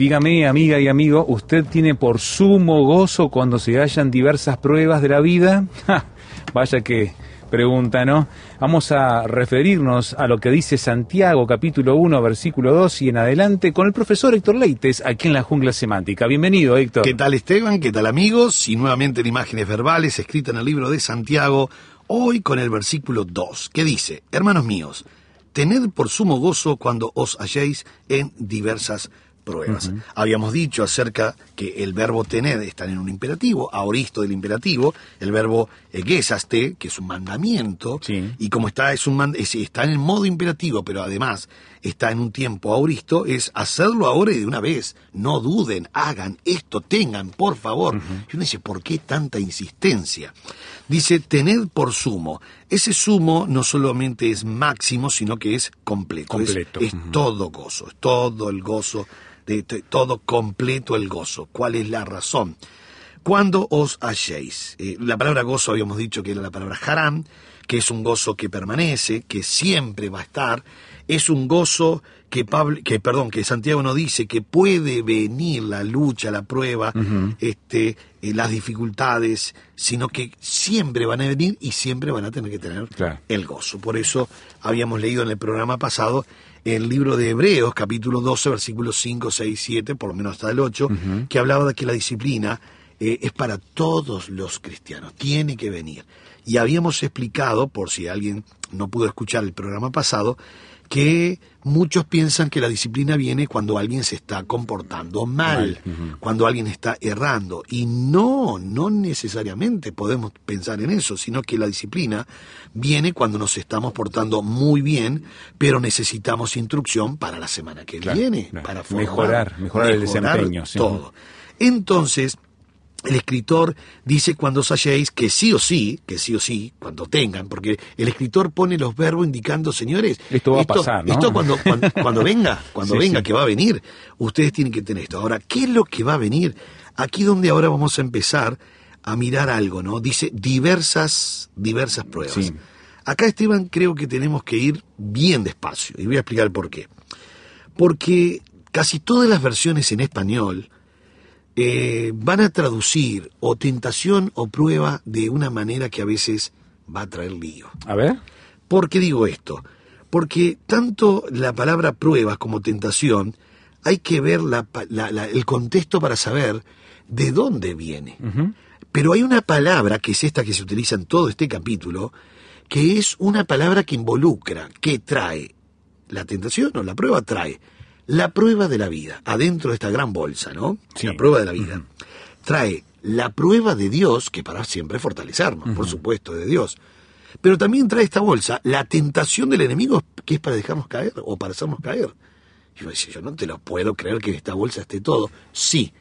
Dígame, amiga y amigo, ¿usted tiene por sumo gozo cuando se hallan diversas pruebas de la vida? Vaya que pregunta, ¿no? Vamos a referirnos a lo que dice Santiago capítulo 1 versículo 2 y en adelante con el profesor Héctor Leites aquí en la jungla semántica. Bienvenido, Héctor. ¿Qué tal Esteban? ¿Qué tal amigos? Y nuevamente en imágenes verbales escritas en el libro de Santiago, hoy con el versículo 2, que dice, Hermanos míos, tened por sumo gozo cuando os halléis en diversas pruebas. Habíamos dicho acerca que el verbo tener está en un imperativo, aoristo del imperativo, el verbo egesaste, que es un mandamiento, Sí. y como está, es un man- es- está en el modo imperativo, pero además está en un tiempo auristo, es hacerlo ahora y de una vez. No duden, hagan esto, tengan, por favor. Y uno dice, ¿por qué tanta insistencia? Dice, tened por sumo. Ese sumo no solamente es máximo, sino que es completo. Es- Completo. Es, todo gozo, es todo el gozo, de, de- todo completo el gozo. ¿Cuál es la razón? Cuando os halléis. Eh, la palabra gozo habíamos dicho que era la palabra haram, que es un gozo que permanece, que siempre va a estar. Es un gozo que, Pablo, que, perdón, que Santiago no dice que puede venir la lucha, la prueba, este, eh, las dificultades, sino que siempre van a venir y siempre van a tener que tener Claro. el gozo. Por eso habíamos leído en el programa pasado el libro de Hebreos, capítulo 12, versículos 5, 6, 7, por lo menos hasta el 8, que hablaba de que la disciplina eh, es para todos los cristianos, tiene que venir. Y habíamos explicado, por si alguien no pudo escuchar el programa pasado, que muchos piensan que la disciplina viene cuando alguien se está comportando mal, cuando alguien está errando. Y no, no necesariamente podemos pensar en eso, sino que la disciplina viene cuando nos estamos portando muy bien, pero necesitamos instrucción para la semana que Claro, viene, claro. para formar, Mejorar, mejorar el desempeño, sí. Todo. Entonces, el escritor dice cuando os halléis que sí o sí, que sí o sí, cuando tengan, porque el escritor pone los verbos indicando, señores, Esto va a pasar, ¿no? Esto cuando, cuando, cuando venga, cuando Sí, venga, sí. que va a venir, ustedes tienen que tener esto. Ahora, ¿qué es lo que va a venir? Aquí donde ahora vamos a empezar a mirar algo, ¿no? Dice diversas, diversas pruebas. Sí. Acá, Esteban, creo que tenemos que ir bien despacio, y voy a explicar por qué. Porque casi todas las versiones en español eh, van a traducir o tentación o prueba de una manera que a veces va a traer lío. A ver. ¿Por qué digo esto? Porque tanto la palabra pruebas como tentación, hay que ver la pa- la- la- el contexto para saber de dónde viene. Pero hay una palabra, que es esta que se utiliza en todo este capítulo, que es una palabra que involucra, que trae la tentación o la prueba trae la prueba de la vida, adentro de esta gran bolsa, ¿no? Sí. La prueba de la vida. Trae la prueba de Dios, que para siempre fortalecernos, por supuesto, de Dios. Pero también trae esta bolsa la tentación del enemigo, que es para dejarnos caer o para hacernos caer. Y yo decía, yo no te lo puedo creer que en esta bolsa esté todo. Sí.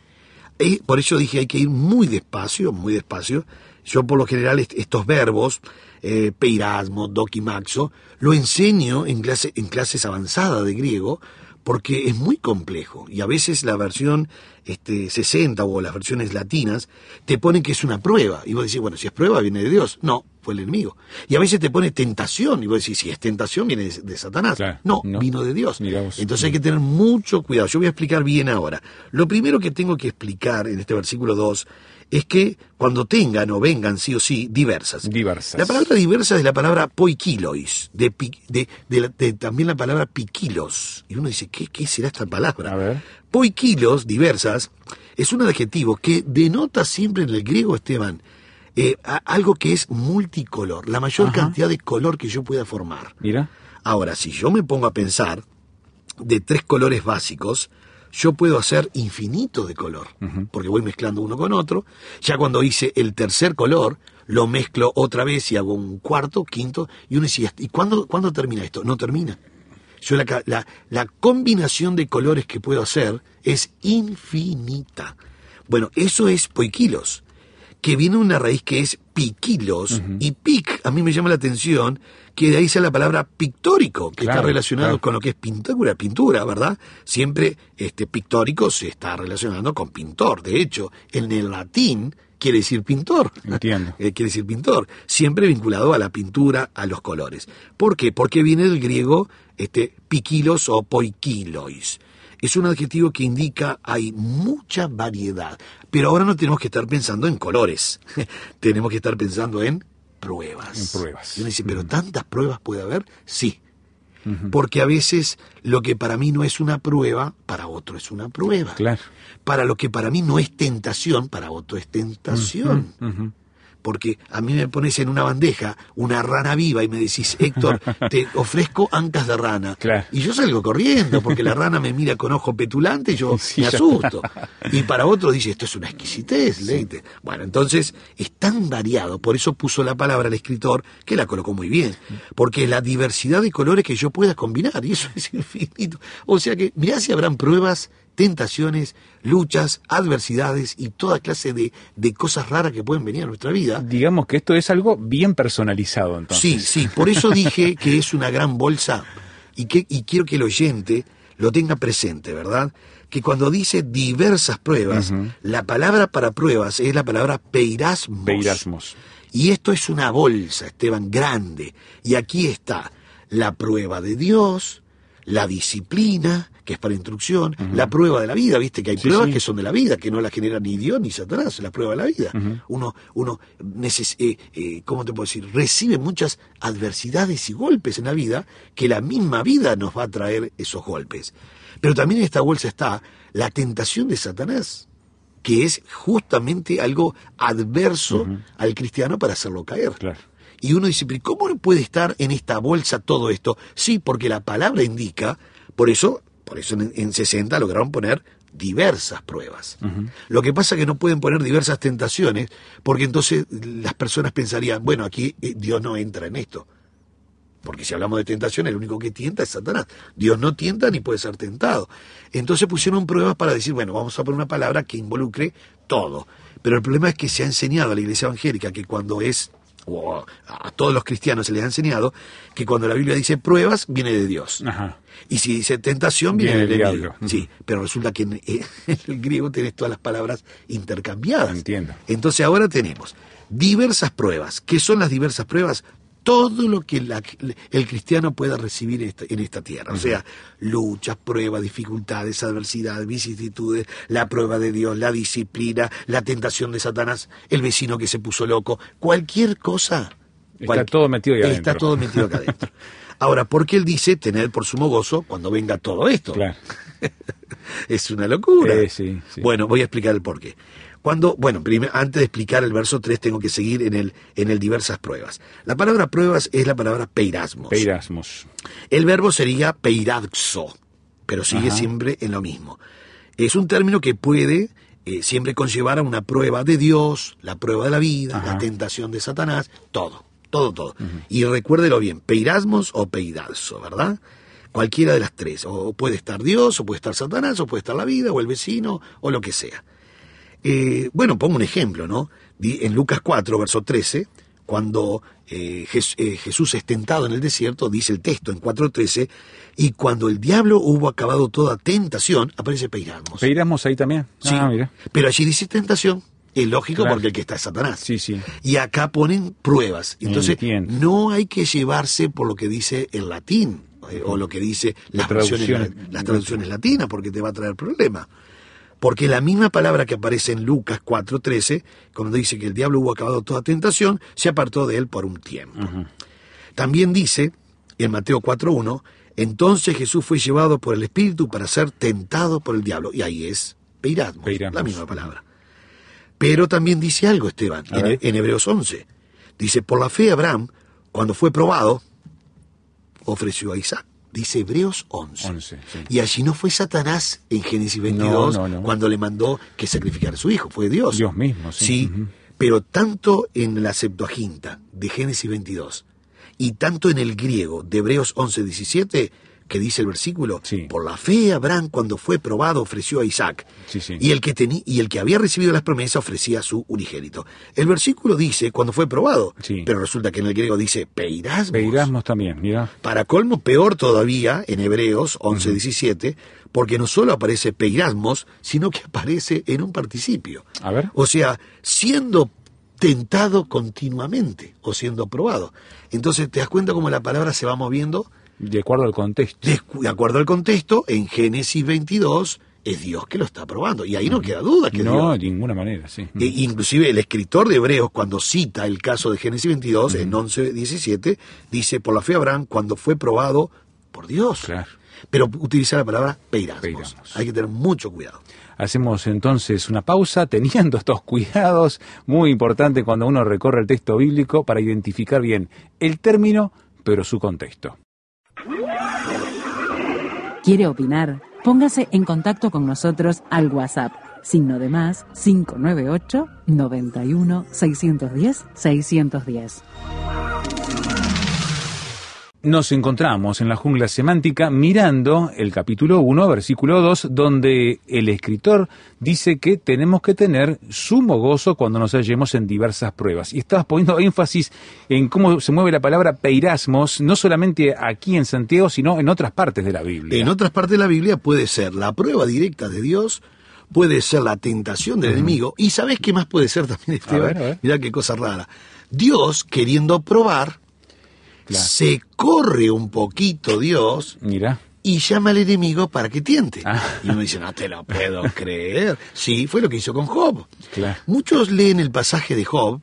Por eso dije, hay que ir muy despacio, muy despacio. Yo por lo general est- estos verbos, eh, peirasmo, dokimaxo, lo enseño en, clase, en clases avanzadas de griego porque es muy complejo y a veces la versión este, 60 o las versiones latinas te ponen que es una prueba y vos decís, bueno, si es prueba viene de Dios. No, fue el enemigo. Y a veces te pone tentación y vos decís, si es tentación viene de, de Satanás. Claro, no, no. vino de Dios. Entonces hay que tener mucho cuidado. Yo voy a explicar bien ahora. Lo primero que tengo que explicar en este versículo 2 es que cuando tengan o vengan sí o sí diversas. Diversas. La palabra diversa es la palabra poikilois, de, de, de la- de también la palabra piquilos. Y uno dice, ¿qué, qué será esta palabra? A ver. Poikilos, diversas, es un adjetivo que denota siempre en el griego, Esteban, eh, algo que es multicolor, la mayor Ajá. cantidad de color que yo pueda formar. Mira. Ahora, si yo me pongo a pensar de tres colores básicos, yo puedo hacer infinito de color, porque voy mezclando uno con otro. Ya cuando hice el tercer color, lo mezclo otra vez y hago un cuarto, quinto, y uno dice, ¿y cuándo, cuándo termina esto? No termina. Yo la, la, la combinación de colores que puedo hacer es infinita. Bueno, eso es poikilos, que viene una raíz que es piquilos, y pic, a mí me llama la atención que de ahí sea la palabra pictórico, que Claro, está relacionado claro. con lo que es pintura, pintura, ¿verdad? Siempre este pictórico se está relacionando con pintor. De hecho, en el latín quiere decir pintor. Entiendo. Eh, quiere decir pintor, siempre vinculado a la pintura, a los colores. ¿Por qué? Porque viene del griego este, piquilos o poikilois. Es un adjetivo que indica hay mucha variedad. Pero ahora no tenemos que estar pensando en colores. tenemos que estar pensando en pruebas. En pruebas. Y uno dice, ¿pero tantas pruebas puede haber? Sí. Porque a veces lo que para mí no es una prueba, para otro es una prueba. Claro. Para lo que para mí no es tentación, para otro es tentación. Porque a mí me pones en una bandeja una rana viva y me decís, Héctor, te ofrezco ancas de rana. Claro. Y yo salgo corriendo porque la rana me mira con ojo petulante y yo Sí, me asusto. Y para otro dice, esto es una exquisitez, leite. Bueno, entonces es tan variado, por eso puso la palabra el escritor, que la colocó muy bien. Porque la diversidad de colores que yo pueda combinar, y eso es infinito. O sea que, mirá si habrán pruebas, tentaciones, luchas, adversidades y toda clase de, de cosas raras que pueden venir a nuestra vida. Digamos que esto es algo bien personalizado, entonces. Sí, sí, por eso dije que es una gran bolsa y, que, y quiero que el oyente lo tenga presente, ¿verdad? Que cuando dice diversas pruebas, la palabra para pruebas es la palabra peirasmos. Peirasmos. Y esto es una bolsa, Esteban, grande. Y aquí está la prueba de Dios, la disciplina, que es para instrucción, la prueba de la vida, viste que hay Sí, pruebas sí. que son de la vida, que no la genera ni Dios ni Satanás, la prueba de la vida. Uno, uno neces- eh, eh, ¿cómo te puedo decir? Recibe muchas adversidades y golpes en la vida, que la misma vida nos va a traer esos golpes. Pero también en esta bolsa está la tentación de Satanás que es justamente algo adverso al cristiano para hacerlo caer. Claro. Y uno dice, pero ¿cómo puede estar en esta bolsa todo esto? Sí, porque la palabra indica, por eso, por eso en, en 60 lograron poner diversas pruebas. Lo que pasa es que no pueden poner diversas tentaciones, porque entonces las personas pensarían, bueno, aquí eh, Dios no entra en esto. Porque si hablamos de tentación, el único que tienta es Satanás. Dios no tienta ni puede ser tentado. Entonces pusieron pruebas para decir, bueno, vamos a poner una palabra que involucre todo. Pero el problema es que se ha enseñado a la iglesia evangélica que cuando es, o a todos los cristianos se les ha enseñado, que cuando la Biblia dice pruebas, viene de Dios. Ajá. Y si dice tentación, viene, Viene del. Sí, pero resulta que en, en el griego tenés todas las palabras intercambiadas. Entiendo. Entonces ahora tenemos diversas pruebas. ¿Qué son las diversas pruebas? Todo lo que la- el cristiano pueda recibir en esta, en esta tierra. O sea, luchas, pruebas, dificultades, adversidades, vicisitudes, la prueba de Dios, la disciplina, la tentación de Satanás, el vecino que se puso loco, cualquier cosa. Está todo metido ahí Está adentro. todo metido acá adentro. Ahora, ¿por qué él dice tener por sumo gozo cuando venga todo esto? Claro. Es una locura. Eh, sí, sí. Bueno, voy a explicar el porqué. Cuando, bueno, primero, antes de explicar el verso 3, tengo que seguir en el, en el diversas pruebas. La palabra pruebas es la palabra peirasmos. Peirasmos. El verbo sería peiraxo, pero sigue Ajá. siempre en lo mismo. Es un término que puede eh, siempre conllevar a una prueba de Dios, la prueba de la vida, Ajá. la tentación de Satanás, todo, todo, todo. Y recuérdelo bien, peirasmos o peirazo, ¿verdad? Cualquiera de las tres. O puede estar Dios, o puede estar Satanás, o puede estar la vida, o el vecino, o lo que sea. Eh, bueno, pongo un ejemplo, ¿no? Di- En Lucas 4, verso 13, cuando eh, eh, Jesús es tentado en el desierto, dice el texto en 4.13, y cuando el diablo hubo acabado toda tentación, aparece Peiramos. Peirasmos ahí también. Sí, Ah, mira. pero allí dice tentación. Es lógico Claro. porque el que está es Satanás. Sí, sí. Y acá ponen pruebas. Entonces, Entiendo. no hay que llevarse por lo que dice el latín eh, o lo que dice las, La versiones, traducción. la- las traducciones latinas porque te va a traer problemas. Porque la misma palabra que aparece en Lucas 4:13, cuando dice que el diablo hubo acabado toda tentación, se apartó de él por un tiempo. También dice en Mateo 4:1, entonces Jesús fue llevado por el Espíritu para ser tentado por el diablo. Y ahí es peirasmos, Peirasmos. la misma palabra. Pero también dice algo, Esteban, en, en Hebreos 11. Dice, por la fe Abraham, cuando fue probado, ofreció a Isaac. Dice Hebreos 11. 11, sí. Y allí no fue Satanás en Génesis 22 No, no, no. cuando le mandó que sacrificara a su hijo, fue Dios. Dios mismo, sí. Ujú. pero tanto en la Septuaginta de Génesis 22 y tanto en el griego de Hebreos 11, 17, que dice el versículo, Sí. por la fe Abraham cuando fue probado ofreció a Isaac, Sí, sí. y el que teni- y el que había recibido las promesas ofrecía a su unigénito. El versículo dice cuando fue probado, pero resulta que en el griego dice peirasmos. Peirasmos también, mira. Para colmo, peor todavía en Hebreos 11, 17, porque no solo aparece peirasmos, sino que aparece en un participio. A ver. O sea, siendo tentado continuamente o siendo probado. Entonces te das cuenta cómo la palabra se va moviendo De acuerdo al contexto. de, de acuerdo al contexto. En Génesis 22 es Dios que lo está probando. Y ahí no queda duda que No, Dios. de ninguna manera, sí. E inclusive el escritor de Hebreos, cuando cita el caso de Génesis 22, en 11, 17, dice, por la fe Abraham, cuando fue probado por Dios. Claro. Pero utiliza la palabra peirasmos. Peirasmos. Hay que tener mucho cuidado. Hacemos entonces una pausa teniendo estos cuidados, muy importante cuando uno recorre el texto bíblico para identificar bien el término, pero su contexto. ¿Quiere opinar? Póngase en contacto con nosotros al WhatsApp, signo de más 598 91 610 610. Nos encontramos en la jungla semántica mirando el capítulo 1, versículo 2, donde el escritor dice que tenemos que tener sumo gozo cuando nos hallemos en diversas pruebas. Y estabas poniendo énfasis en cómo se mueve la palabra peirasmos, no solamente aquí en Santiago, sino en otras partes de la Biblia. En otras partes de la Biblia puede ser la prueba directa de Dios, puede ser la tentación del enemigo, y ¿sabes qué más puede ser también, Esteban? ver, a ver. Mirá qué cosa rara. Dios, queriendo probar, Claro. se corre un poquito Dios Mira, y llama al enemigo para que tiente. Ah. Y uno dice, no te lo puedo creer. Sí, fue lo que hizo con Job. Claro. Muchos leen el pasaje de Job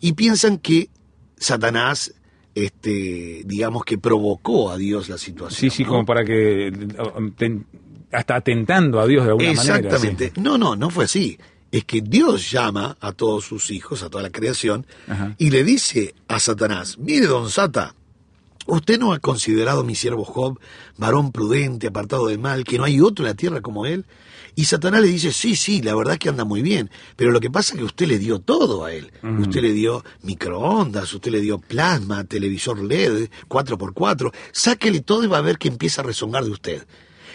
y piensan que Satanás, este, digamos que provocó a Dios la situación. sí, sí, ¿no? como para que hasta atentando a Dios de alguna manera. Exactamente. sí. No, no, no fue así. Es que Dios llama a todos sus hijos, a toda la creación, Ajá. y le dice a Satanás, mire, don Sata, usted no ha considerado a mi siervo Job, varón prudente, apartado del mal, que no hay otro en la tierra como él. Y Satanás le dice, sí, sí, la verdad es que anda muy bien, pero lo que pasa es que usted le dio todo a él. Usted le dio microondas, usted le dio plasma, televisor LED, 4x4, sáquele todo y va a ver que empieza a rezongar de usted.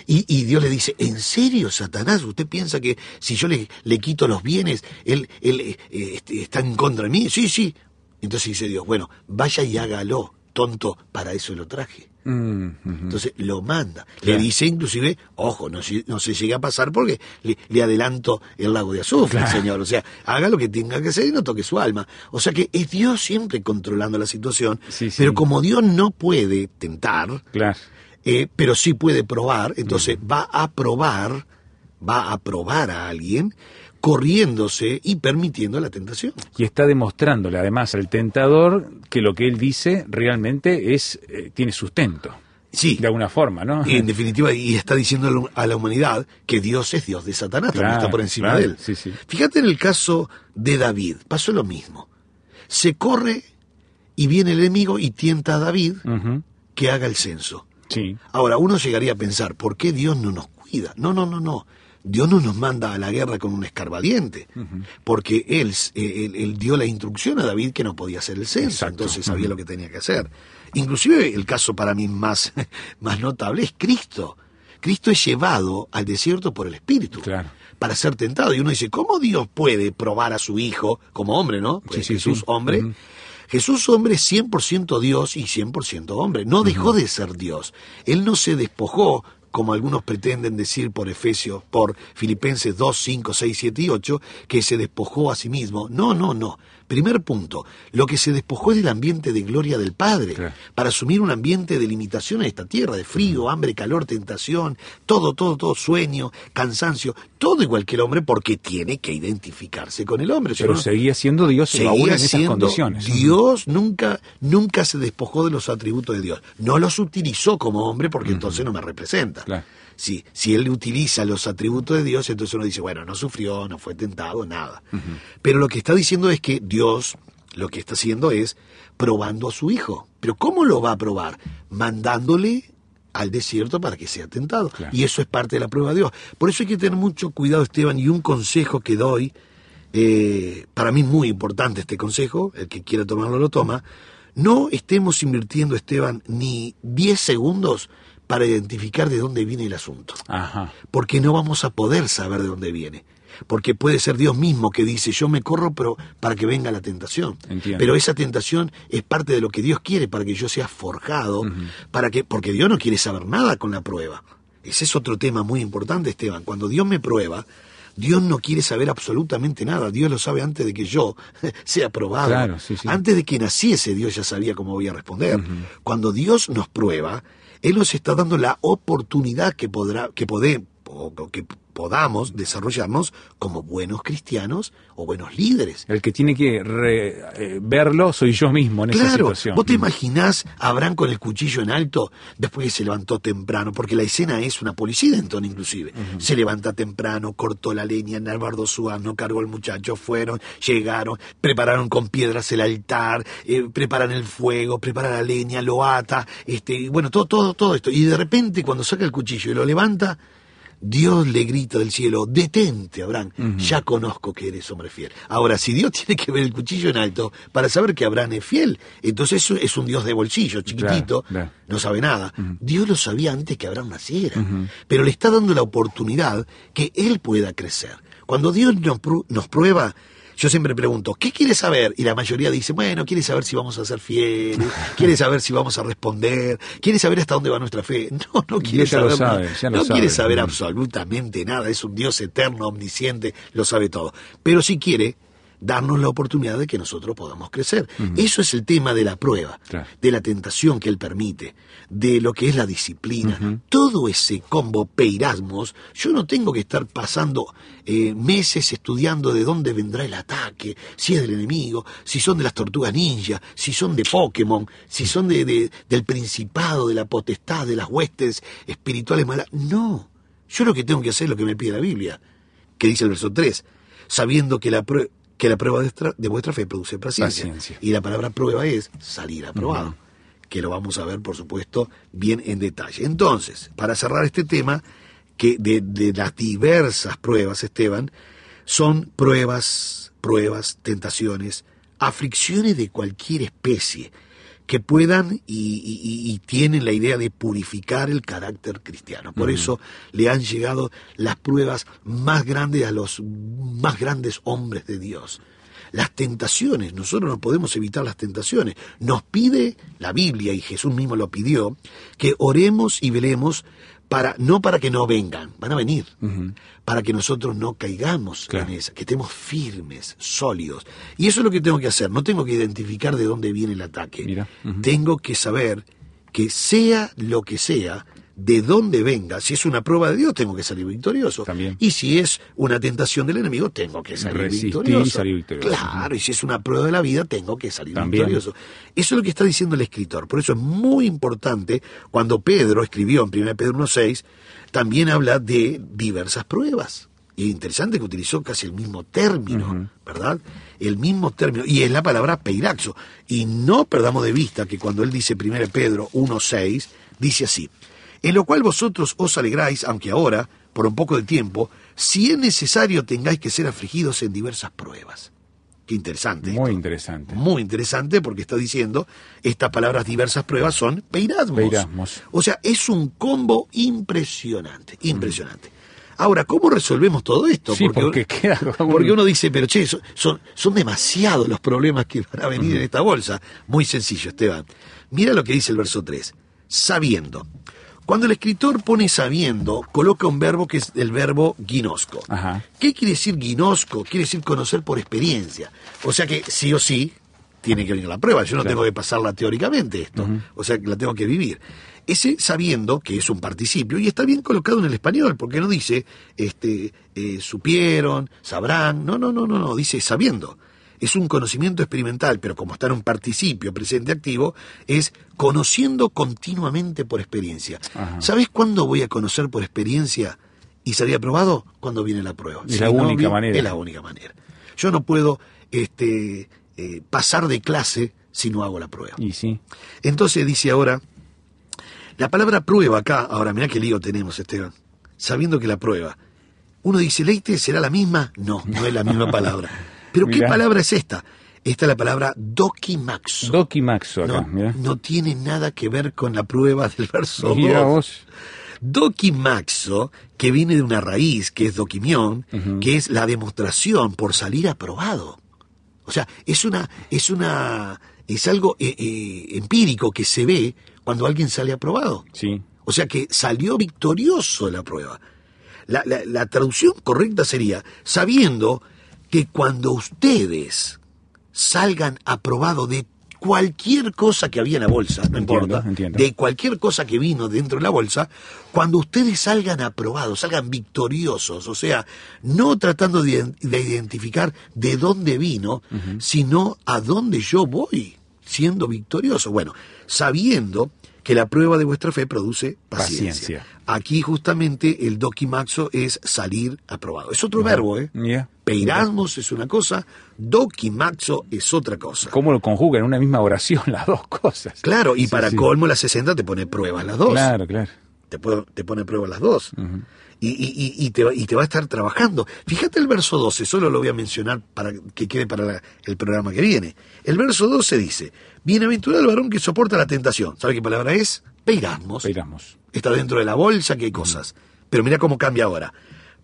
Y, y Dios le dice, ¿en serio, Satanás? ¿Usted piensa que si yo le, le quito los bienes, él, él eh, este, está en contra de mí? Sí, sí. Entonces dice Dios, bueno, vaya y hágalo, tonto, para eso lo traje. Mm. Entonces lo manda. Claro. Le dice inclusive, ojo, no, se- no se llega a pasar porque le, le adelanto el lago de azufre, Claro. Señor. O sea, haga lo que tenga que hacer y no toque su alma. O sea que es Dios siempre controlando la situación. Sí, sí. Pero como Dios no puede tentar, Claro. Eh, pero sí puede probar, entonces va a probar, va a probar a alguien corriéndose y permitiendo la tentación. Y está demostrándole además al tentador que lo que él dice realmente es eh, tiene sustento. Sí. De alguna forma, ¿no? Y en definitiva, y está diciendo a la humanidad que Dios es Dios de Satanás, también Claro, está por encima claro, de él. sí, sí. Fíjate en el caso de David, pasó lo mismo. Se corre y viene el enemigo y tienta a David que haga el censo. Sí. Ahora, uno llegaría a pensar, ¿por qué Dios no nos cuida? No, no, no, no. Dios no nos manda a la guerra con un escarbadiente, porque él, eh, él- él dio la instrucción a David que no podía hacer el censo, Exacto. entonces sabía lo que tenía que hacer. Inclusive el caso para mí más, más notable es Cristo. Cristo es llevado al desierto por el Espíritu Claro. para ser tentado. Y uno dice, ¿cómo Dios puede probar a su Hijo como hombre, no? Pues Sí, sí, Jesús sí. hombre. Jesús hombre es 100% Dios y 100% hombre. No dejó de ser Dios. Él no se despojó, como algunos pretenden decir por Efesios, por Filipenses 2, 5, 6, 7 y 8, que se despojó a sí mismo. No, no, no. Primer punto, lo que se despojó es del ambiente de gloria del Padre, Claro. para asumir un ambiente de limitación en esta tierra, de frío, hambre, calor, tentación, todo, todo, todo, sueño, cansancio, todo igual que el hombre, porque tiene que identificarse con el hombre. Pero seguía siendo Dios seguía aún en esas condiciones. Dios nunca, nunca se despojó de los atributos de Dios. No los utilizó como hombre porque entonces no me representa. Claro. Si, si él utiliza los atributos de Dios, entonces uno dice, bueno, no sufrió, no fue tentado, nada. Pero lo que está diciendo es que Dios lo que está haciendo es probando a su hijo. Pero ¿cómo lo va a probar? Mandándole al desierto para que sea tentado. Claro. Y eso es parte de la prueba de Dios. Por eso hay que tener mucho cuidado, Esteban, y un consejo que doy, eh, para mí muy importante este consejo, el que quiera tomarlo lo toma, no estemos invirtiendo, Esteban, ni 10 segundos para identificar de dónde viene el asunto Ajá. porque no vamos a poder saber de dónde viene. Porque puede ser Dios mismo que dice, yo me corro pero para que venga la tentación. Entiendo. Pero esa tentación es parte de lo que Dios quiere para que yo sea forjado, para que, porque Dios no quiere saber nada con la prueba. Ese es otro tema muy importante, Esteban. Cuando Dios me prueba, Dios no quiere saber absolutamente nada. Dios lo sabe antes de que yo sea probado. Claro, sí, sí. Antes de que naciese, Dios ya sabía cómo voy a responder. Cuando Dios nos prueba, Él nos está dando la oportunidad que podrá, que pode- o- o que podamos desarrollarnos como buenos cristianos o buenos líderes. El que tiene que re- eh, verlo soy yo mismo en esa situación. vos te imaginás a Abraham con el cuchillo en alto después que se levantó temprano, porque la escena es una policidentón inclusive. Se levanta temprano, cortó la leña, enarbardó su asno, cargó al muchacho, fueron, llegaron, prepararon con piedras el altar, eh, preparan el fuego, preparan la leña, lo ata, este, y bueno, todo, todo, todo esto. Y de repente cuando saca el cuchillo y lo levanta, Dios le grita del cielo, detente, Abraham, ya conozco que eres hombre fiel. Ahora, si Dios tiene que ver el cuchillo en alto para saber que Abraham es fiel, entonces eso es un Dios de bolsillo, chiquitito, Claro, claro. no sabe nada. Dios lo sabía antes que Abraham naciera, pero le está dando la oportunidad que él pueda crecer. Cuando Dios nos prueba, yo siempre pregunto, ¿qué quiere saber? Y la mayoría dice, bueno, quiere saber si vamos a ser fieles, quiere saber si vamos a responder, quiere saber hasta dónde va nuestra fe. No, no quiere ya lo saber nada. sabe, ya lo no quiere sabe. saber Mm. absolutamente nada, es un Dios eterno, omnisciente, lo sabe todo. Pero sí quiere darnos la oportunidad de que nosotros podamos crecer. Eso es el tema de la prueba, Claro. de la tentación que Él permite, de lo que es la disciplina. Todo ese combo peirasmos, yo no tengo que estar pasando eh, meses estudiando de dónde vendrá el ataque, si es del enemigo, si son de las tortugas ninja, si son de Pokémon, si son de, de- del principado, de la potestad, de las huestes espirituales malas. No, yo lo que tengo que hacer es lo que me pide la Biblia, que dice el verso 3, sabiendo que la, prue- que la prueba de, vuestra- de vuestra fe produce paciencia. Paciencia. Y la palabra prueba es salir aprobado, que lo vamos a ver, por supuesto, bien en detalle. Entonces, para cerrar este tema, que de, de las diversas pruebas, Esteban, son pruebas, pruebas, tentaciones, aflicciones de cualquier especie que puedan y, y- y- y tienen la idea de purificar el carácter cristiano. Por eso le han llegado las pruebas más grandes a los más grandes hombres de Dios. Las tentaciones, nosotros no podemos evitar las tentaciones. Nos pide la Biblia, y Jesús mismo lo pidió, que oremos y velemos para, no para que no vengan, van a venir, para que nosotros no caigamos Claro. en esa, que estemos firmes, sólidos. Y eso es lo que tengo que hacer, no tengo que identificar de dónde viene el ataque. Tengo que saber que sea lo que sea, de dónde venga, si es una prueba de Dios, tengo que salir victorioso. También. Y si es una tentación del enemigo, tengo que salir y victorioso. salir victorioso. Claro, y si es una prueba de la vida, tengo que salir También. victorioso. Eso es lo que está diciendo el escritor. Por eso es muy importante cuando Pedro escribió en 1 Pedro 1.6, también habla de diversas pruebas. Y es interesante que utilizó casi el mismo término, ¿verdad? El mismo término. Y es la palabra peiraxo. Y no perdamos de vista que cuando él dice 1 Pedro 1.6, dice así, en lo cual vosotros os alegráis, aunque ahora, por un poco de tiempo, si es necesario tengáis que ser afligidos en diversas pruebas. Qué interesante. Muy esto. interesante. Muy interesante porque está diciendo, estas palabras diversas pruebas son peirasmos. Peirasmos. O sea, es un combo impresionante, impresionante. Ahora, ¿cómo resolvemos todo esto? Sí, porque queda como un- porque uno dice, pero che, son, son, son demasiados los problemas que van a venir en esta bolsa. Muy sencillo, Esteban. Mira lo que dice el verso 3. Sabiendo, Cuando el escritor pone sabiendo, coloca un verbo que es el verbo ginosco. Ajá. ¿Qué quiere decir ginosco? Quiere decir conocer por experiencia. O sea que sí o sí tiene que venir la prueba. Yo no tengo que pasarla teóricamente esto. O sea que la tengo que vivir. Ese sabiendo, que es un participio, y está bien colocado en el español, porque no dice este, eh, supieron, sabrán. No, no, no, no, no. Dice sabiendo es un conocimiento experimental, pero como está en un participio presente activo, es conociendo continuamente por experiencia. ¿Sabes cuándo voy a conocer por experiencia y salir aprobado? Cuando viene la prueba. Es la única manera. Es la única manera. Yo no puedo este, eh, pasar de clase si no hago la prueba. Y sí. Entonces dice ahora, la palabra prueba acá, ahora mira qué lío tenemos, Esteban, sabiendo que la prueba. Uno dice, Leite, ¿será la misma? No, no es la misma palabra. Pero ¿qué palabra es esta? Esta es la palabra dokimaxo. Dokimaxo acá, no, mirá. no tiene nada que ver con la prueba del verso Mira 2. vos. Dokimaxo, que viene de una raíz que es dokimión, Ujú. que es la demostración por salir aprobado. O sea, es una, es una, es algo eh, eh, empírico que se ve cuando alguien sale aprobado. Sí. O sea que salió victorioso de la prueba. La, la- la traducción correcta sería, sabiendo que cuando ustedes salgan aprobados de cualquier cosa que había en la bolsa, no Entiendo, importa, entiendo. de cualquier cosa que vino dentro de la bolsa, cuando ustedes salgan aprobados, salgan victoriosos, o sea, no tratando de, de identificar de dónde vino, sino a dónde yo voy siendo victorioso. Bueno, sabiendo que la prueba de vuestra fe produce paciencia. Paciencia. Aquí justamente el dokimaxo es salir aprobado. Es otro verbo, ¿eh? Mira. Peirasmos es una cosa, dokimaxo es otra cosa. ¿Cómo lo conjuga en una misma oración las dos cosas? Claro, y Sí, para sí. colmo la 60 te pone pruebas las dos. Claro, claro. Te, puedo- te pone pruebas las dos. y, y- y- y te, va- y te va a estar trabajando. Fíjate el verso 12, solo lo voy a mencionar para que quede para la- el programa que viene. El verso 12 dice, Bienaventurado el varón que soporta la tentación. ¿Sabe qué palabra es? Peirasmos. Peirasmos. Está dentro de la bolsa que hay cosas. Pero mira cómo cambia ahora.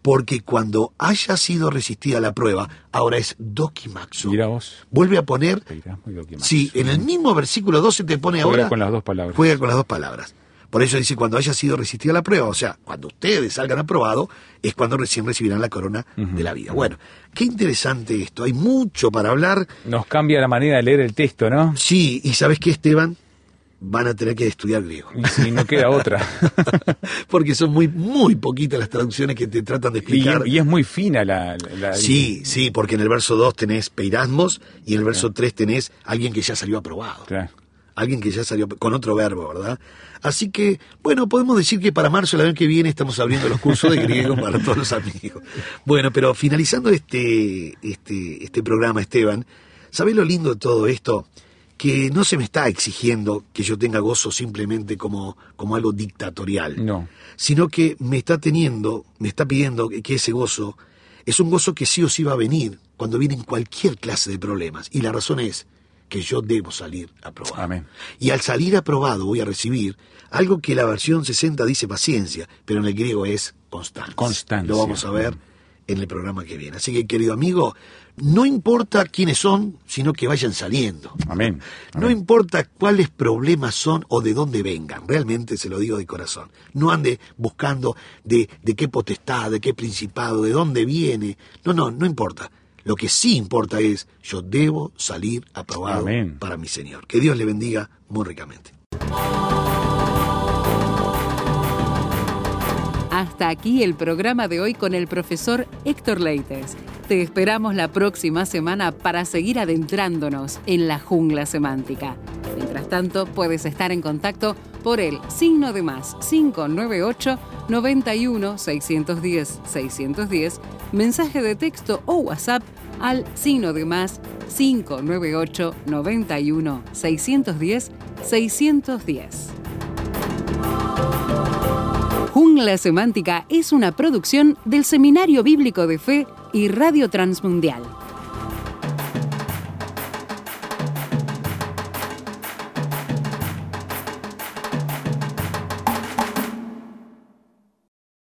Porque cuando haya sido resistida la prueba, ahora es dokimaxo. Mira vos. Vuelve a poner Peirasmos y dokimaxo. Sí, en el mismo versículo 12 te pone Juega ahora. con las dos palabras. Juega con las dos palabras. Por eso dice cuando haya sido resistida la prueba, o sea, cuando ustedes salgan aprobados, es cuando recién recibirán la corona de la vida. Bueno, qué interesante esto. Hay mucho para hablar. Nos cambia la manera de leer el texto, ¿no? Sí, y ¿sabes qué, Esteban? Van a tener que estudiar griego. Y si no queda otra. Porque son muy, muy poquitas las traducciones que te tratan de y, explicar. y es muy fina la... la- Sí, sí, porque en el verso 2 tenés peirasmos y en el verso 3 tenés alguien que ya salió aprobado. Claro. Alguien que ya salió con otro verbo, ¿verdad? Así que, bueno, podemos decir que para marzo, el año que viene, estamos abriendo los cursos de griego para todos los amigos. Bueno, pero finalizando este, este, este programa, Esteban, ¿sabés lo lindo de todo esto? Que no se me está exigiendo que yo tenga gozo simplemente como, como algo dictatorial No. sino que me está teniendo, me está pidiendo que, que ese gozo es un gozo que sí o sí va a venir cuando vienen cualquier clase de problemas. Y la razón es que yo debo salir aprobado. Amén. Y al salir aprobado voy a recibir algo que la versión 60 dice paciencia, pero en el griego es constancia. Constancia. Lo vamos a ver en el programa que viene. Así que, querido amigo, no importa quiénes son, sino que vayan saliendo. Amén. No importa cuáles problemas son o de dónde vengan, realmente se lo digo de corazón. No ande buscando de, de qué potestad, de qué principado, de dónde viene. No, no, no importa. Lo que sí importa es, yo debo salir aprobado Amén. para mi Señor. Que Dios le bendiga muy ricamente. Hasta aquí el programa de hoy con el profesor Héctor Leites. Te esperamos la próxima semana para seguir adentrándonos en la jungla semántica. Mientras tanto, puedes estar en contacto por el signo de más 598 91 610 610, mensaje de texto o WhatsApp al signo de más 598 91 610 610. Jungla Semántica es una producción del Seminario Bíblico de Fe y Radio Transmundial.